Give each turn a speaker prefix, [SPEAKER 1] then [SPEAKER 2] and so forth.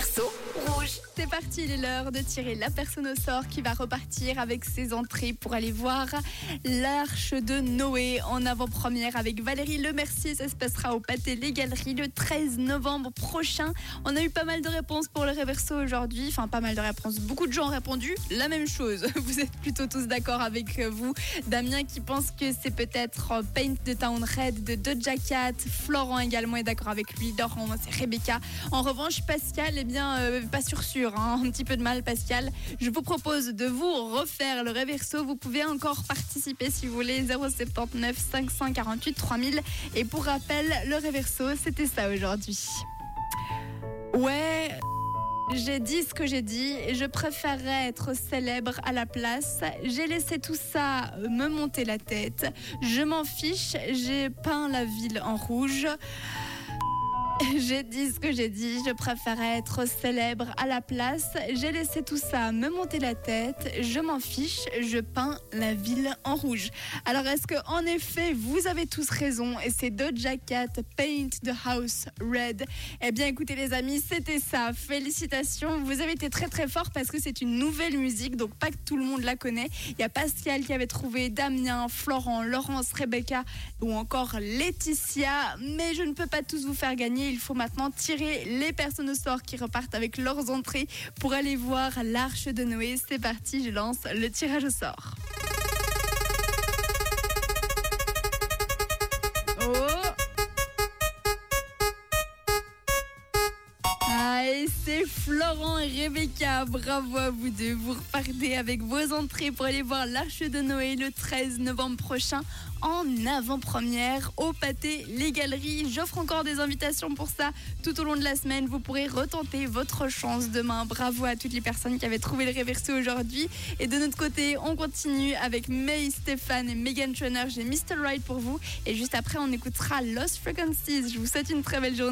[SPEAKER 1] C'est parti, il est l'heure de tirer la personne au sort qui va repartir avec ses entrées pour aller voir l'Arche de Noé en avant-première avec Valérie Lemercier. Ça se passera au Pâté Les Galeries le 13 novembre prochain. On a eu pas mal de réponses pour le Réverso aujourd'hui. Enfin, pas mal de réponses. Beaucoup de gens ont répondu la même chose. Vous êtes plutôt tous d'accord avec vous. Damien qui pense que c'est peut-être Paint de Town Red de Doja Cat. Florent également est d'accord avec lui. Laurent, c'est Rebecca. En revanche, Pascal, eh bien, euh, pas sûr sûr. Hein. Un petit peu de mal, Pascal. Je vous propose de vous refaire le réverso. Vous pouvez encore participer si vous voulez. 079 548 3000. Et pour rappel, le réverso, c'était ça aujourd'hui. Ouais. J'ai dit ce que j'ai dit je préférerais être célèbre à la place. J'ai laissé tout ça me monter la tête. Je m'en fiche, j'ai peint la ville en rouge. J'ai dit ce que j'ai dit, je préférais être célèbre à la place. J'ai laissé tout ça me monter la tête. Je m'en fiche, je peins la ville en rouge. Alors est-ce que en effet vous avez tous raison et c'est Doja Cat Paint the House Red? Eh bien écoutez les amis, c'était ça. Félicitations, vous avez été très très fort parce que c'est une nouvelle musique, donc pas que tout le monde la connaît. Il y a Pascal qui avait trouvé Damien, Florent, Laurence, Rebecca ou encore Laetitia, mais je ne peux pas tous vous faire gagner il faut maintenant tirer les personnes au sort qui repartent avec leurs entrées pour aller voir l'Arche de Noé. C'est parti, je lance le tirage au sort. C'est Florent et Rebecca. Bravo à vous deux. Vous repartez avec vos entrées pour aller voir l'Arche de Noé le 13 novembre prochain en avant-première au pâté Les Galeries. J'offre encore des invitations pour ça tout au long de la semaine. Vous pourrez retenter votre chance demain. Bravo à toutes les personnes qui avaient trouvé le réversé aujourd'hui. Et de notre côté, on continue avec May, Stéphane et Megan Trainer. J'ai Mr. Right pour vous. Et juste après, on écoutera Lost Frequencies. Je vous souhaite une très belle journée.